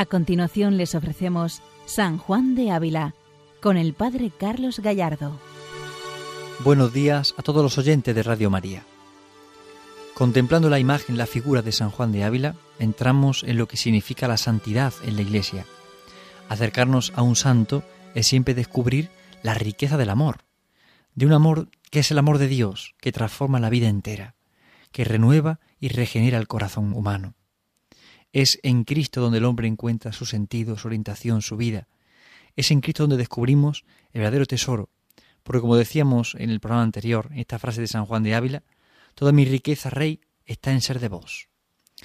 A continuación les ofrecemos San Juan de Ávila con el Padre Carlos Gallardo. Buenos días a todos los oyentes de Radio María. Contemplando la imagen, la figura de San Juan de Ávila, entramos en lo que significa la santidad en la Iglesia. Acercarnos a un santo es siempre descubrir la riqueza del amor, de un amor que es el amor de Dios, que transforma la vida entera, que renueva y regenera el corazón humano. Es en Cristo donde el hombre encuentra su sentido, su orientación, su vida. Es en Cristo donde descubrimos el verdadero tesoro. Porque como decíamos en el programa anterior, en esta frase de San Juan de Ávila, toda mi riqueza, Rey, está en ser de vos.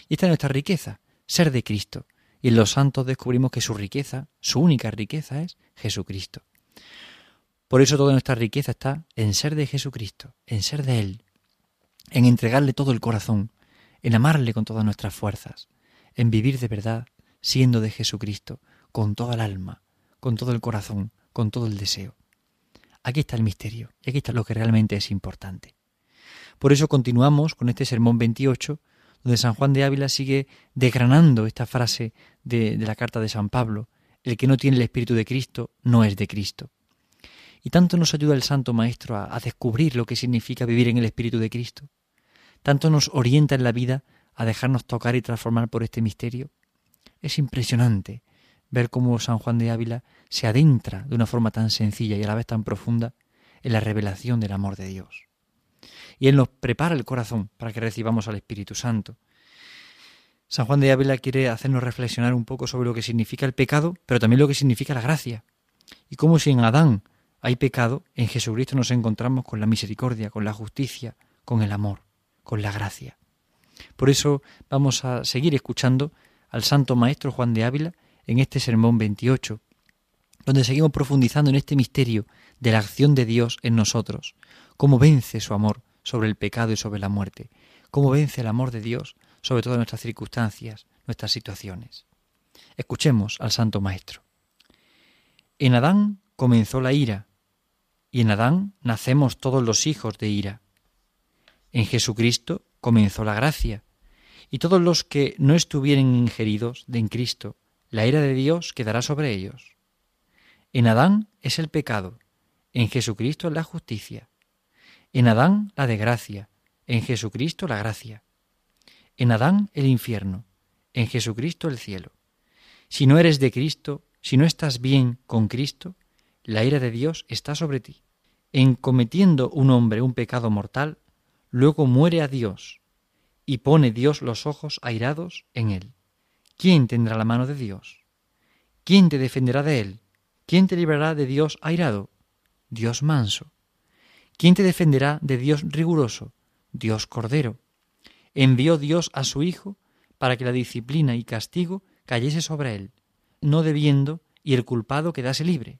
Y esta es nuestra riqueza, ser de Cristo. Y en los santos descubrimos que su riqueza, su única riqueza es Jesucristo. Por eso toda nuestra riqueza está en ser de Jesucristo, en ser de Él, en entregarle todo el corazón, en amarle con todas nuestras fuerzas, en vivir de verdad, siendo de Jesucristo, con toda el alma, con todo el corazón, con todo el deseo. Aquí está el misterio, y aquí está lo que realmente es importante. Por eso continuamos con este sermón 28, donde San Juan de Ávila sigue desgranando esta frase de, la carta de San Pablo, el que no tiene el Espíritu de Cristo no es de Cristo. Y tanto nos ayuda el Santo Maestro a, descubrir lo que significa vivir en el Espíritu de Cristo. Tanto nos orienta en la vida a dejarnos tocar y transformar por este misterio. Es impresionante ver cómo San Juan de Ávila se adentra de una forma tan sencilla y a la vez tan profunda en la revelación del amor de Dios. Y Él nos prepara el corazón para que recibamos al Espíritu Santo. San Juan de Ávila quiere hacernos reflexionar un poco sobre lo que significa el pecado, pero también lo que significa la gracia. Y cómo si en Adán hay pecado, en Jesucristo nos encontramos con la misericordia, con la justicia, con el amor, con la gracia. Por eso vamos a seguir escuchando al Santo Maestro Juan de Ávila en este sermón 28, donde seguimos profundizando en este misterio de la acción de Dios en nosotros, cómo vence su amor sobre el pecado y sobre la muerte, cómo vence el amor de Dios sobre todas nuestras circunstancias, nuestras situaciones. Escuchemos al Santo Maestro. En Adán comenzó la ira, y en Adán nacemos todos los hijos de ira. En Jesucristo comenzó la gracia, y todos los que no estuvieren ingeridos de en Cristo, la ira de Dios quedará sobre ellos. En Adán es el pecado, en Jesucristo la justicia. En Adán la desgracia, en Jesucristo la gracia. En Adán el infierno, en Jesucristo el cielo. Si no eres de Cristo, si no estás bien con Cristo, la ira de Dios está sobre ti. En cometiendo un hombre un pecado mortal, luego muere a Dios, y pone Dios los ojos airados en él. ¿Quién tendrá la mano de Dios? ¿Quién te defenderá de él? ¿Quién te librará de Dios airado? Dios manso. ¿Quién te defenderá de Dios riguroso? Dios cordero. Envió Dios a su Hijo para que la disciplina y castigo cayese sobre él, no debiendo y el culpado quedase libre,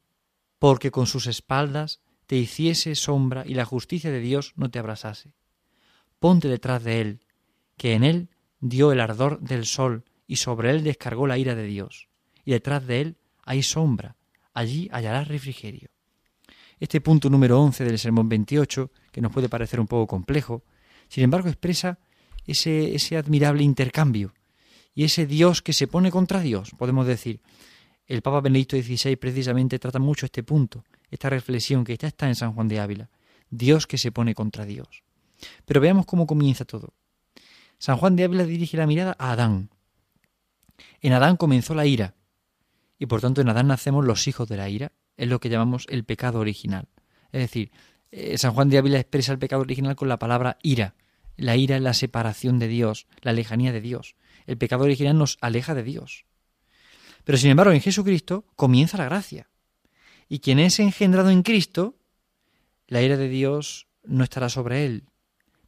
porque con sus espaldas te hiciese sombra y la justicia de Dios no te abrasase ponte detrás de él, que en él dio el ardor del sol y sobre él descargó la ira de Dios, y detrás de él hay sombra, allí hallarás refrigerio. Este punto número 11 del sermón 28, que nos puede parecer un poco complejo, sin embargo expresa ese, admirable intercambio y ese Dios que se pone contra Dios, podemos decir. El Papa Benedicto XVI precisamente trata mucho este punto, esta reflexión que ya está en San Juan de Ávila. Dios que se pone contra Dios. Pero veamos cómo comienza todo. San Juan de Ávila dirige la mirada a Adán. En Adán comenzó la ira, y por tanto en Adán nacemos los hijos de la ira, es lo que llamamos el pecado original. Es decir, eh, San Juan de Ávila expresa el pecado original con la palabra ira. La ira es la separación de Dios, la lejanía de Dios. El pecado original nos aleja de Dios. Pero sin embargo, en Jesucristo comienza la gracia. Y quien es engendrado en Cristo, la ira de Dios no estará sobre él,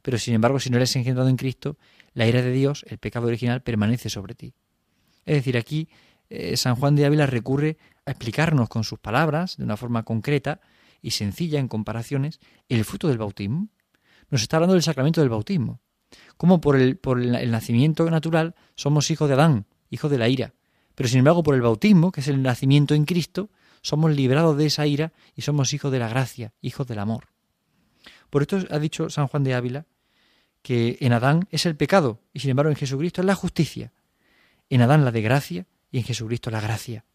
pero sin embargo, si no eres engendrado en Cristo, la ira de Dios, el pecado original, permanece sobre ti. Es decir, aquí eh, San Juan de Ávila recurre a explicarnos con sus palabras, de una forma concreta y sencilla en comparaciones, el fruto del bautismo. Nos está hablando del sacramento del bautismo. Como por el, por el nacimiento natural somos hijos de Adán, hijos de la ira. Pero sin embargo, por el bautismo, que es el nacimiento en Cristo, somos librados de esa ira y somos hijos de la gracia, hijos del amor. Por esto ha dicho San Juan de Ávila que en Adán es el pecado y sin embargo en Jesucristo es la justicia. En Adán la desgracia y en Jesucristo la gracia.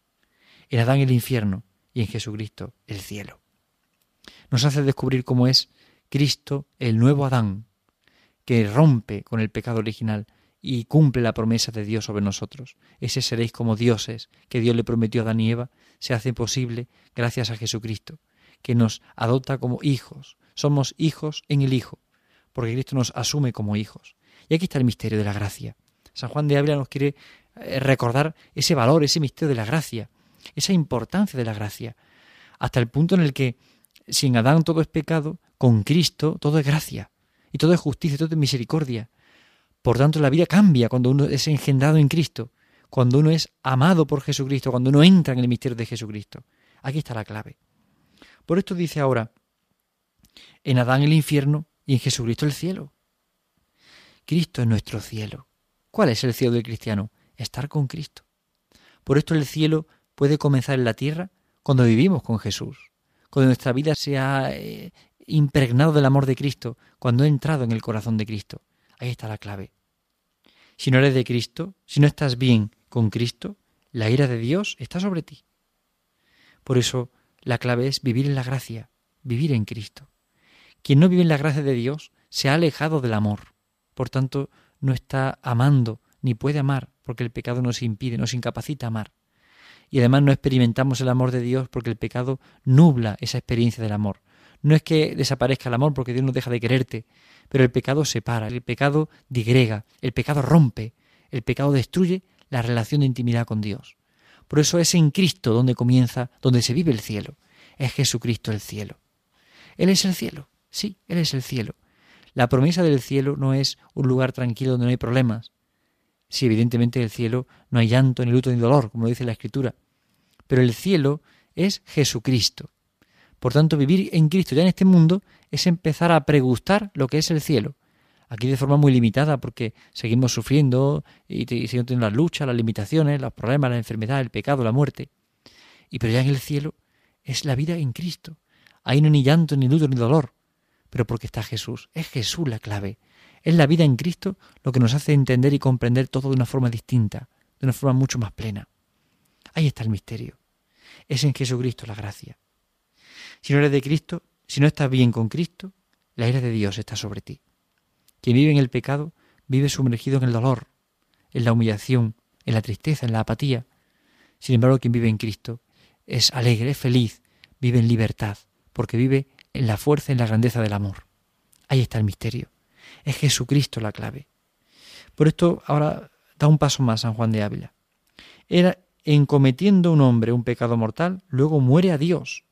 En Adán el infierno y en Jesucristo el cielo. Nos hace descubrir cómo es Cristo el nuevo Adán, que rompe con el pecado original y cumple la promesa de Dios sobre nosotros. Ese seréis como dioses que Dios le prometió a Adán y Eva, se hace posible gracias a Jesucristo, que nos adopta como hijos. Somos hijos en el Hijo, porque Cristo nos asume como hijos. Y aquí está el misterio de la gracia. San Juan de Ávila nos quiere eh, recordar ese valor, ese misterio de la gracia, esa importancia de la gracia, hasta el punto en el que sin Adán todo es pecado, con Cristo todo es gracia, y todo es justicia, todo es misericordia. Por tanto, la vida cambia cuando uno es engendrado en Cristo, cuando uno es amado por Jesucristo, cuando uno entra en el misterio de Jesucristo. Aquí está la clave. Por esto dice ahora, en Adán el infierno y en Jesucristo el cielo. Cristo es nuestro cielo. ¿Cuál es el cielo del cristiano? Estar con Cristo. Por esto el cielo puede comenzar en la tierra cuando vivimos con Jesús, cuando nuestra vida se ha eh, impregnado del amor de Cristo, cuando he entrado en el corazón de Cristo. Ahí está la clave. Si no eres de Cristo, si no estás bien con Cristo, la ira de Dios está sobre ti. Por eso la clave es vivir en la gracia, vivir en Cristo. Quien no vive en la gracia de Dios se ha alejado del amor. Por tanto, no está amando, ni puede amar, porque el pecado nos impide, nos incapacita amar. Y además no experimentamos el amor de Dios porque el pecado nubla esa experiencia del amor. No es que desaparezca el amor porque Dios no deja de quererte, pero el pecado separa, el pecado digrega, el pecado rompe, el pecado destruye la relación de intimidad con Dios. Por eso es en Cristo donde comienza, donde se vive el cielo. Es Jesucristo el cielo. Él es el cielo. Sí, Él es el cielo. La promesa del cielo no es un lugar tranquilo donde no hay problemas. Sí, evidentemente el cielo no hay llanto, ni luto, ni dolor, como lo dice la Escritura. Pero el cielo es Jesucristo. Por tanto, vivir en Cristo ya en este mundo es empezar a pregustar lo que es el cielo. Aquí de forma muy limitada porque seguimos sufriendo y, y seguimos teniendo las luchas, las limitaciones, los problemas, la enfermedad, el pecado, la muerte. Y pero ya en el cielo es la vida en Cristo. Ahí no hay ni llanto, ni luto, ni dolor pero porque está Jesús. Es Jesús la clave. Es la vida en Cristo lo que nos hace entender y comprender todo de una forma distinta, de una forma mucho más plena. Ahí está el misterio. Es en Jesucristo la gracia. Si no eres de Cristo, si no estás bien con Cristo, la ira de Dios está sobre ti. Quien vive en el pecado vive sumergido en el dolor, en la humillación, en la tristeza, en la apatía. Sin embargo, quien vive en Cristo es alegre, es feliz, vive en libertad, porque vive en la fuerza y en la grandeza del amor. Ahí está el misterio. Es Jesucristo la clave. Por esto ahora da un paso más San Juan de Ávila. Era en cometiendo un hombre un pecado mortal, luego muere a Dios.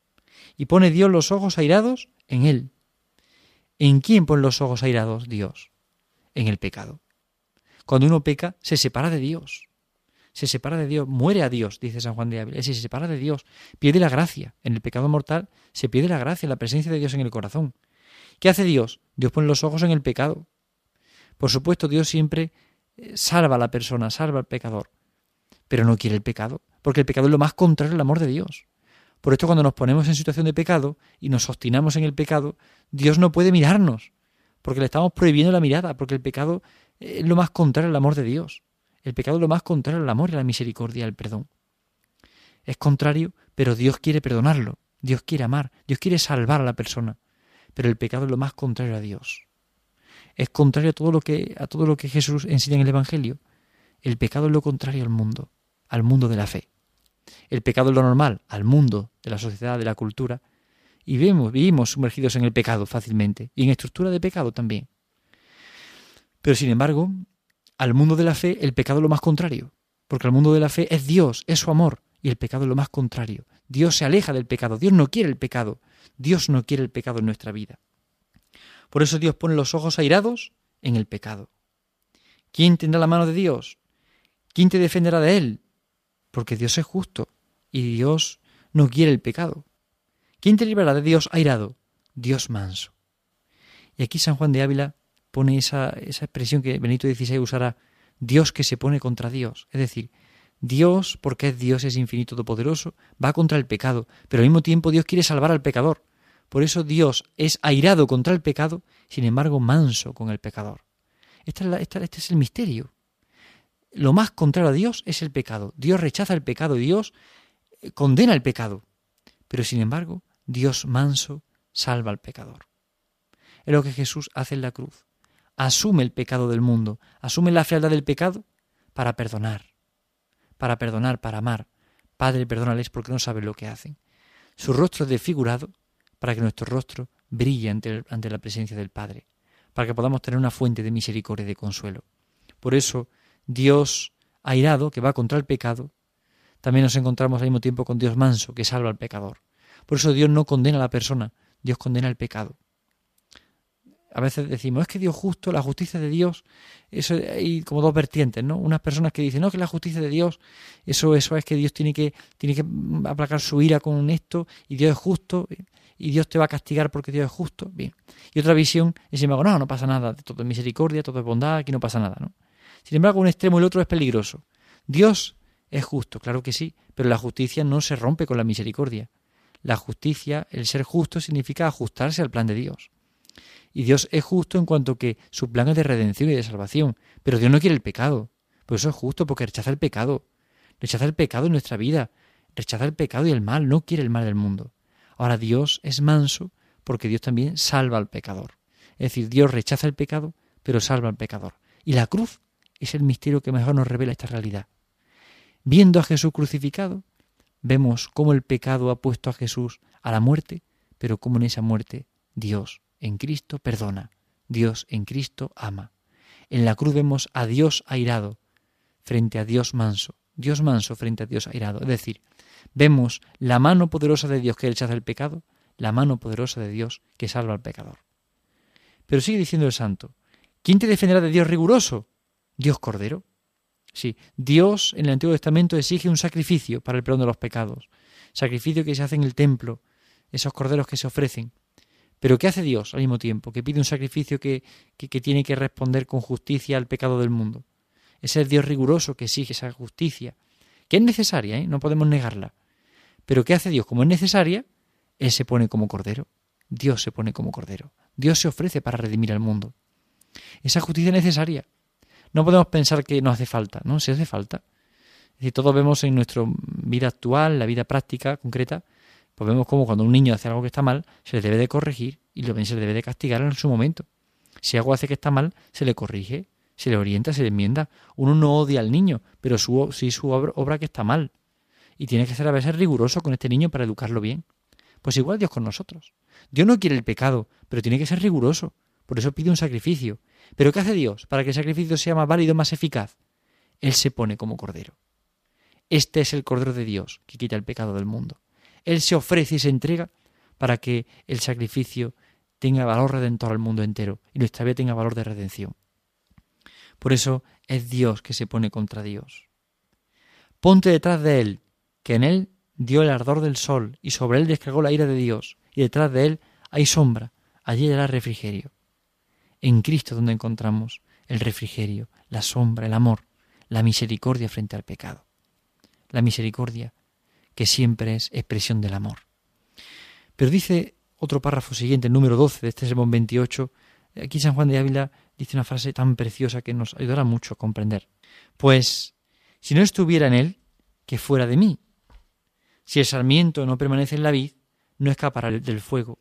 Y pone Dios los ojos airados en él. ¿En quién pone los ojos airados Dios? En el pecado. Cuando uno peca, se separa de Dios se separa de Dios, muere a Dios, dice San Juan de Ávila, se separa de Dios, pierde la gracia. En el pecado mortal se pierde la gracia, la presencia de Dios en el corazón. ¿Qué hace Dios? Dios pone los ojos en el pecado. Por supuesto, Dios siempre eh, salva a la persona, salva al pecador, pero no quiere el pecado, porque el pecado es lo más contrario al amor de Dios. Por esto cuando nos ponemos en situación de pecado y nos obstinamos en el pecado, Dios no puede mirarnos, porque le estamos prohibiendo la mirada, porque el pecado es lo más contrario al amor de Dios. El pecado es lo más contrario al amor y a la misericordia al perdón. Es contrario, pero Dios quiere perdonarlo, Dios quiere amar, Dios quiere salvar a la persona. Pero el pecado es lo más contrario a Dios. Es contrario a todo lo que, a todo lo que Jesús enseña en el Evangelio. El pecado es lo contrario al mundo, al mundo de la fe. El pecado es lo normal, al mundo de la sociedad, de la cultura. Y vemos, vivimos sumergidos en el pecado fácilmente, y en estructura de pecado también. Pero sin embargo, al mundo de la fe el pecado es lo más contrario, porque al mundo de la fe es Dios, es su amor, y el pecado es lo más contrario. Dios se aleja del pecado, Dios no quiere el pecado, Dios no quiere el pecado en nuestra vida. Por eso Dios pone los ojos airados en el pecado. ¿Quién tendrá la mano de Dios? ¿Quién te defenderá de él? Porque Dios es justo y Dios no quiere el pecado. ¿Quién te librará de Dios airado? Dios manso. Y aquí San Juan de Ávila pone esa, esa expresión que Benito XVI usará, Dios que se pone contra Dios. Es decir, Dios, porque es Dios, es infinito todopoderoso, va contra el pecado, pero al mismo tiempo Dios quiere salvar al pecador. Por eso Dios es airado contra el pecado, sin embargo manso con el pecador. Este es el misterio. lo más contrario a Dios es el pecado. Dios rechaza el pecado, Dios eh, condena el pecado. Pero sin embargo, Dios manso salva al pecador. Es lo que Jesús hace en la cruz. Asume el pecado del mundo, asume la fealdad del pecado para perdonar, para perdonar, para amar. Padre, perdónales porque no saben lo que hacen. Su rostro es desfigurado para que nuestro rostro brille ante, ante la presencia del Padre, para que podamos tener una fuente de misericordia y de consuelo. Por eso, Dios airado, que va contra el pecado, también nos encontramos al mismo tiempo con Dios manso, que salva al pecador. Por eso Dios no condena a la persona, Dios condena el pecado. A veces decimos, es que Dios justo, la justicia de Dios, eso hay como dos vertientes, ¿no? Unas personas que dicen, no, que la justicia de Dios, eso, eso es que Dios tiene que, tiene que aplacar su ira con esto, y Dios es justo, y Dios te va a castigar porque Dios es justo. Bien. Y otra visión es, sin embargo, no, no pasa nada, todo es misericordia, todo es bondad, aquí no pasa nada, ¿no? Sin embargo, un extremo y el otro es peligroso. Dios es justo, claro que sí, pero la justicia no se rompe con la misericordia. La justicia, el ser justo, significa ajustarse al plan de Dios. Y Dios es justo en cuanto que su plan es de redención y de salvación. Pero Dios no quiere el pecado. Por eso es justo, porque rechaza el pecado. Rechaza el pecado en nuestra vida. Rechaza el pecado y el mal. No quiere el mal del mundo. Ahora Dios es manso porque Dios también salva al pecador. Es decir, Dios rechaza el pecado, pero salva al pecador. Y la cruz es el misterio que mejor nos revela esta realidad. Viendo a Jesús crucificado, vemos cómo el pecado ha puesto a Jesús a la muerte, pero cómo en esa muerte Dios en Cristo perdona, Dios en Cristo ama. En la cruz vemos a Dios airado frente a Dios manso, Dios manso frente a Dios airado. Es decir, vemos la mano poderosa de Dios que rechaza el pecado, la mano poderosa de Dios que salva al pecador. Pero sigue diciendo el santo, ¿quién te defenderá de Dios riguroso? Dios Cordero. Sí, Dios en el Antiguo Testamento exige un sacrificio para el perdón de los pecados, sacrificio que se hace en el templo, esos corderos que se ofrecen. Pero ¿qué hace Dios al mismo tiempo? Que pide un sacrificio que, que, tiene que responder con justicia al pecado del mundo. Es el Dios riguroso que exige esa justicia, que es necesaria, ¿eh? no podemos negarla. Pero ¿qué hace Dios? Como es necesaria, Él se pone como cordero. Dios se pone como cordero. Dios se ofrece para redimir al mundo. Esa justicia es necesaria. No podemos pensar que no hace falta, ¿no? Se hace falta. Es decir, todos vemos en nuestra vida actual, la vida práctica, concreta, pues vemos como cuando un niño hace algo que está mal, se le debe de corregir y se le debe de castigar en su momento. Si algo hace que está mal, se le corrige, se le orienta, se le enmienda. Uno no odia al niño, pero su, sí su obra, obra que está mal. Y tiene que ser a veces riguroso con este niño para educarlo bien. Pues igual Dios con nosotros. Dios no quiere el pecado, pero tiene que ser riguroso. Por eso pide un sacrificio. ¿Pero qué hace Dios para que el sacrificio sea más válido, más eficaz? Él se pone como cordero. Este es el cordero de Dios que quita el pecado del mundo. Él se ofrece y se entrega para que el sacrificio tenga valor redentor al mundo entero y nuestra vida tenga valor de redención. Por eso es Dios que se pone contra Dios. Ponte detrás de Él, que en Él dio el ardor del sol y sobre Él descargó la ira de Dios, y detrás de Él hay sombra, allí era refrigerio en Cristo donde encontramos el refrigerio, la sombra, el amor, la misericordia frente al pecado. La misericordia que siempre es expresión del amor. Pero dice otro párrafo siguiente, el número 12 de este sermón 28, aquí San Juan de Ávila dice una frase tan preciosa que nos ayudará mucho a comprender. Pues, si no estuviera en él, que fuera de mí. Si el sarmiento no permanece en la vid, no escapará del fuego.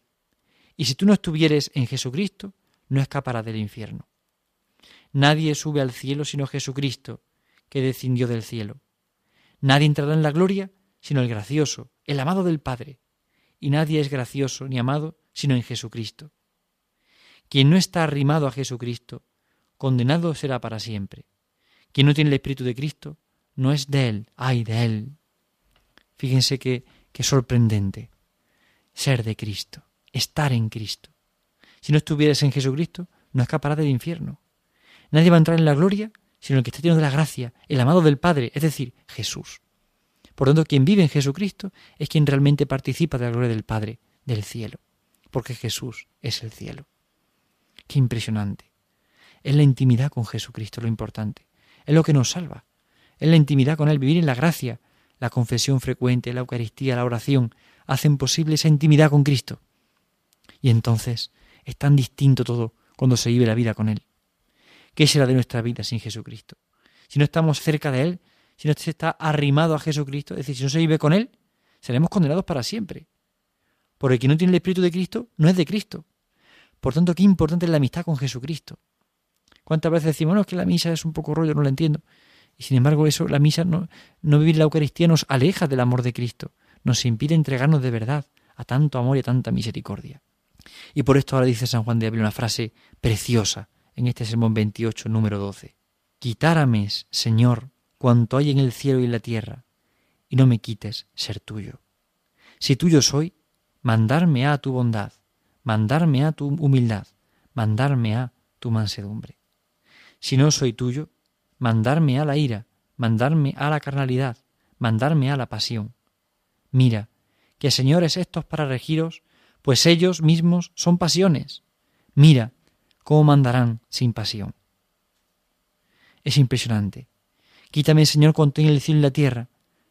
Y si tú no estuvieres en Jesucristo, no escapará del infierno. Nadie sube al cielo sino Jesucristo, que descendió del cielo. Nadie entrará en la gloria sino el gracioso, el amado del Padre. Y nadie es gracioso ni amado sino en Jesucristo. Quien no está arrimado a Jesucristo, condenado será para siempre. Quien no tiene el Espíritu de Cristo, no es de Él, ay de Él. Fíjense que, sorprendente ser de Cristo, estar en Cristo. Si no estuvieras en Jesucristo, no escaparás del infierno. Nadie va a entrar en la gloria sino el que está lleno de la gracia, el amado del Padre, es decir, Jesús. Por tanto, quien vive en Jesucristo es quien realmente participa de la gloria del Padre, del cielo, porque Jesús es el cielo. Qué impresionante. Es la intimidad con Jesucristo lo importante. Es lo que nos salva. Es la intimidad con Él, vivir en la gracia. La confesión frecuente, la Eucaristía, la oración, hacen posible esa intimidad con Cristo. Y entonces es tan distinto todo cuando se vive la vida con Él. ¿Qué será de nuestra vida sin Jesucristo? si no estamos cerca de Él, si no se está arrimado a Jesucristo, es decir, si no se vive con Él, seremos condenados para siempre. Porque quien no tiene el Espíritu de Cristo no es de Cristo. Por tanto, qué importante es la amistad con Jesucristo. ¿Cuántas veces decimos, no, es que la misa es un poco rollo, no la entiendo? Y sin embargo, eso, la misa, no, no vivir la Eucaristía nos aleja del amor de Cristo, nos impide entregarnos de verdad a tanto amor y a tanta misericordia. Y por esto ahora dice San Juan de Ávila una frase preciosa en este sermón 28, número 12. Quitárame, Señor, cuanto hay en el cielo y en la tierra, y no me quites ser tuyo. Si tuyo soy, mandarme a tu bondad, mandarme a tu humildad, mandarme a tu mansedumbre. Si no soy tuyo, mandarme a la ira, mandarme a la carnalidad, mandarme a la pasión. Mira, que señores estos para regiros, pues ellos mismos son pasiones. Mira, cómo mandarán sin pasión. Es impresionante. Quítame, Señor, cuanto en el cielo y la tierra,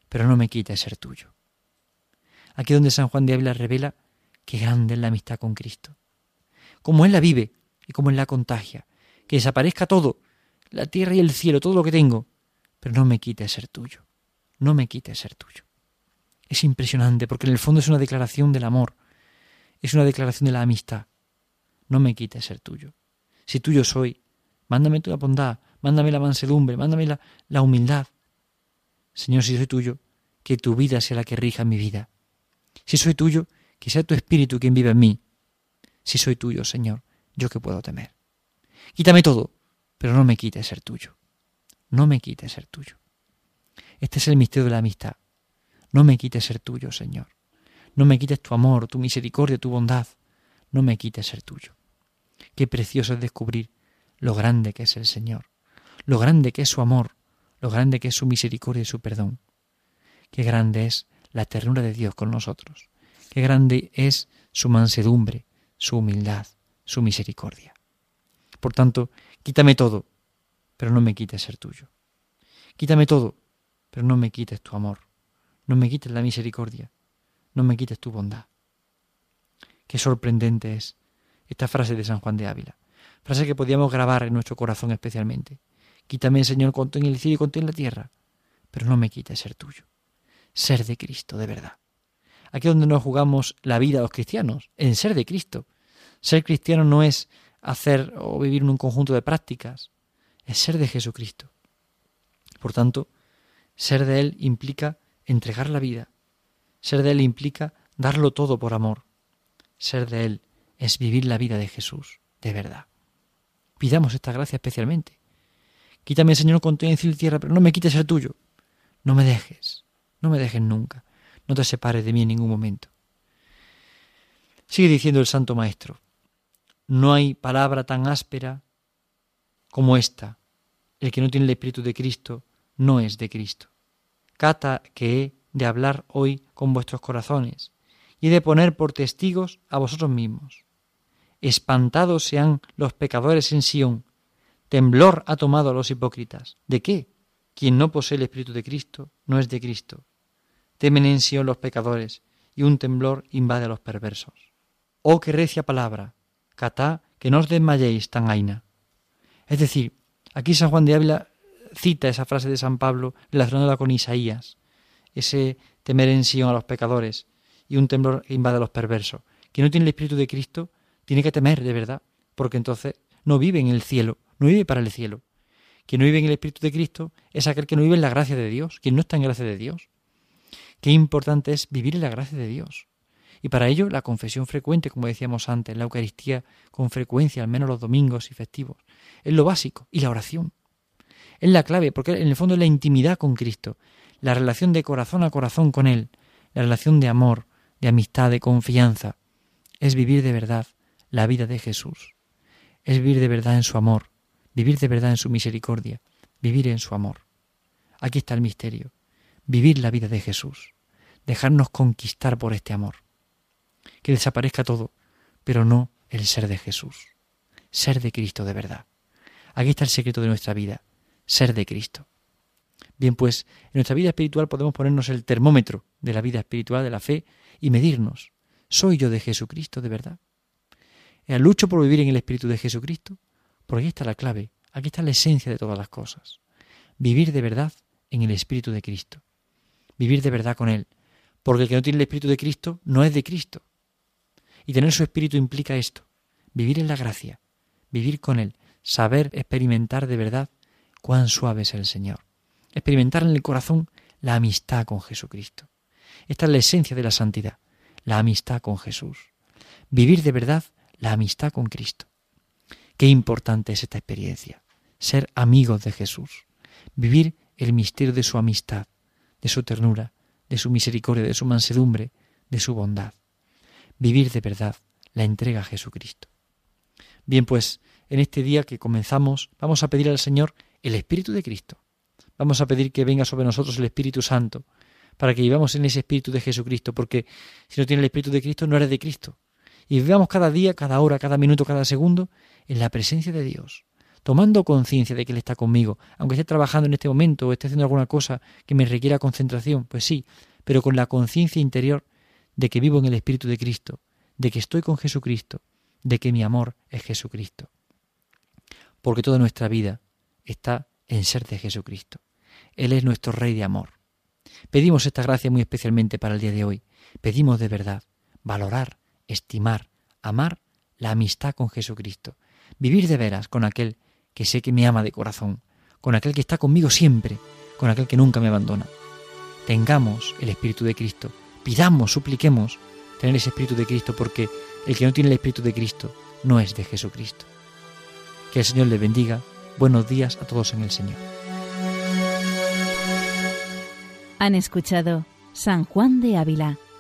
pero no me quite ser tuyo. Aquí donde San Juan de Ávila revela qué grande es la amistad con Cristo. Como Él la vive y como Él la contagia. Que desaparezca todo, la tierra y el cielo, todo lo que tengo, pero no me quite ser tuyo. No me quite ser tuyo. Es impresionante porque en el fondo es una declaración del amor, es una declaración de la amistad. No me quite ser tuyo. Si tuyo soy, mándame tu bondad, mándame la mansedumbre, mándame la, la humildad. Señor, si soy tuyo, que tu vida sea la que rija mi vida. Si soy tuyo, que sea tu espíritu quien vive en mí. Si soy tuyo, Señor, yo que puedo temer. Quítame todo, pero no me quites ser tuyo. No me quites ser tuyo. Este es el misterio de la amistad. No me quites ser tuyo, Señor. No me quites tu amor, tu misericordia, tu bondad. No me quites ser tuyo. Qué precioso es descubrir lo grande que es el Señor, lo grande que es su amor, lo grande que es su misericordia y su perdón. Qué grande es la ternura de Dios con nosotros. Qué grande es su mansedumbre, su humildad, su misericordia. Por tanto, quítame todo, pero no me quites ser tuyo. Quítame todo, pero no me quites tu amor, no me quites la misericordia, no me quites tu bondad. Qué sorprendente es esta frase de San Juan de Ávila, frase que podíamos grabar en nuestro corazón especialmente. Quítame, Señor, cuanto en el cielo y cuanto en la tierra, pero no me quites ser tuyo, ser de Cristo de verdad. Aquí es donde nos jugamos la vida a los cristianos, en ser de Cristo. Ser cristiano no es hacer o vivir en un conjunto de prácticas, es ser de Jesucristo. Por tanto, ser de Él implica entregar la vida. Ser de Él implica darlo todo por amor. Ser de Él es vivir la vida de Jesús, de verdad. Pidamos esta gracia especialmente. Quítame, Señor, con tu y tierra, pero no me quites el tuyo. No me dejes, no me dejes nunca. No te separes de mí en ningún momento. Sigue diciendo el Santo Maestro. No hay palabra tan áspera como esta. El que no tiene el Espíritu de Cristo no es de Cristo. Cata que he de hablar hoy con vuestros corazones y de poner por testigos a vosotros mismos. Espantados sean los pecadores en Sión, Temblor ha tomado a los hipócritas. ¿De qué? Quien no posee el Espíritu de Cristo no es de Cristo. Temen en Sion los pecadores, y un temblor invade a los perversos. Oh, qué recia palabra, catá, que no os desmayéis tan aina. Es decir, aquí San Juan de Ávila cita esa frase de San Pablo relacionada con Isaías, ese temer en Sion a los pecadores y un temblor invade a los perversos. Quien no tiene el Espíritu de Cristo tiene que temer de verdad, porque entonces no vive en el cielo, no vive para el cielo. Quien no vive en el Espíritu de Cristo es aquel que no vive en la gracia de Dios, quien no está en gracia de Dios. Qué importante es vivir en la gracia de Dios. Y para ello la confesión frecuente, como decíamos antes, la Eucaristía con frecuencia, al menos los domingos y festivos, es lo básico, y la oración. Es la clave, porque en el fondo es la intimidad con Cristo, la relación de corazón a corazón con Él, la relación de amor, de amistad, de confianza. Es vivir de verdad la vida de Jesús. Es vivir de verdad en su amor, vivir de verdad en su misericordia, vivir en su amor. Aquí está el misterio, vivir la vida de Jesús, dejarnos conquistar por este amor. Que desaparezca todo, pero no el ser de Jesús, ser de Cristo de verdad. Aquí está el secreto de nuestra vida, ser de Cristo. Bien, pues en nuestra vida espiritual podemos ponernos el termómetro de la vida espiritual, de la fe, y medirnos. ¿Soy yo de Jesucristo de verdad? ¿Lucho por vivir en el Espíritu de Jesucristo? Porque aquí está la clave, aquí está la esencia de todas las cosas. vivir de verdad en el Espíritu de Cristo. Vivir de verdad con Él. Porque el que no tiene el Espíritu de Cristo no es de Cristo. Y tener su Espíritu implica esto, vivir en la gracia, vivir con Él, saber experimentar de verdad cuán suave es el Señor. Experimentar en el corazón la amistad con Jesucristo. Esta es la esencia de la santidad, la amistad con Jesús. Vivir de verdad la amistad con Cristo. Qué importante es esta experiencia, ser amigos de Jesús, vivir el misterio de su amistad, de su ternura, de su misericordia, de su mansedumbre, de su bondad. Vivir de verdad la entrega a Jesucristo. Bien, pues en este día que comenzamos vamos a pedir al Señor el Espíritu de Cristo. Vamos a pedir que venga sobre nosotros el Espíritu Santo, para que vivamos en ese Espíritu de Jesucristo, porque si no tienes el Espíritu de Cristo no eres de Cristo. Y vivamos cada día, cada hora, cada minuto, cada segundo en la presencia de Dios, tomando conciencia de que Él está conmigo, aunque esté trabajando en este momento o esté haciendo alguna cosa que me requiera concentración, pues sí, pero con la conciencia interior de que vivo en el Espíritu de Cristo, de que estoy con Jesucristo, de que mi amor es Jesucristo. Porque toda nuestra vida está en ser de Jesucristo. Él es nuestro Rey de amor. Pedimos esta gracia muy especialmente para el día de hoy. Pedimos de verdad valorar, estimar, amar la amistad con Jesucristo. Vivir de veras con aquel que sé que me ama de corazón, con aquel que está conmigo siempre, con aquel que nunca me abandona. Tengamos el Espíritu de Cristo, pidamos, supliquemos tener ese Espíritu de Cristo, porque el que no tiene el Espíritu de Cristo no es de Jesucristo. Que el Señor le bendiga. Buenos días a todos en el Señor. Han escuchado San Juan de Ávila,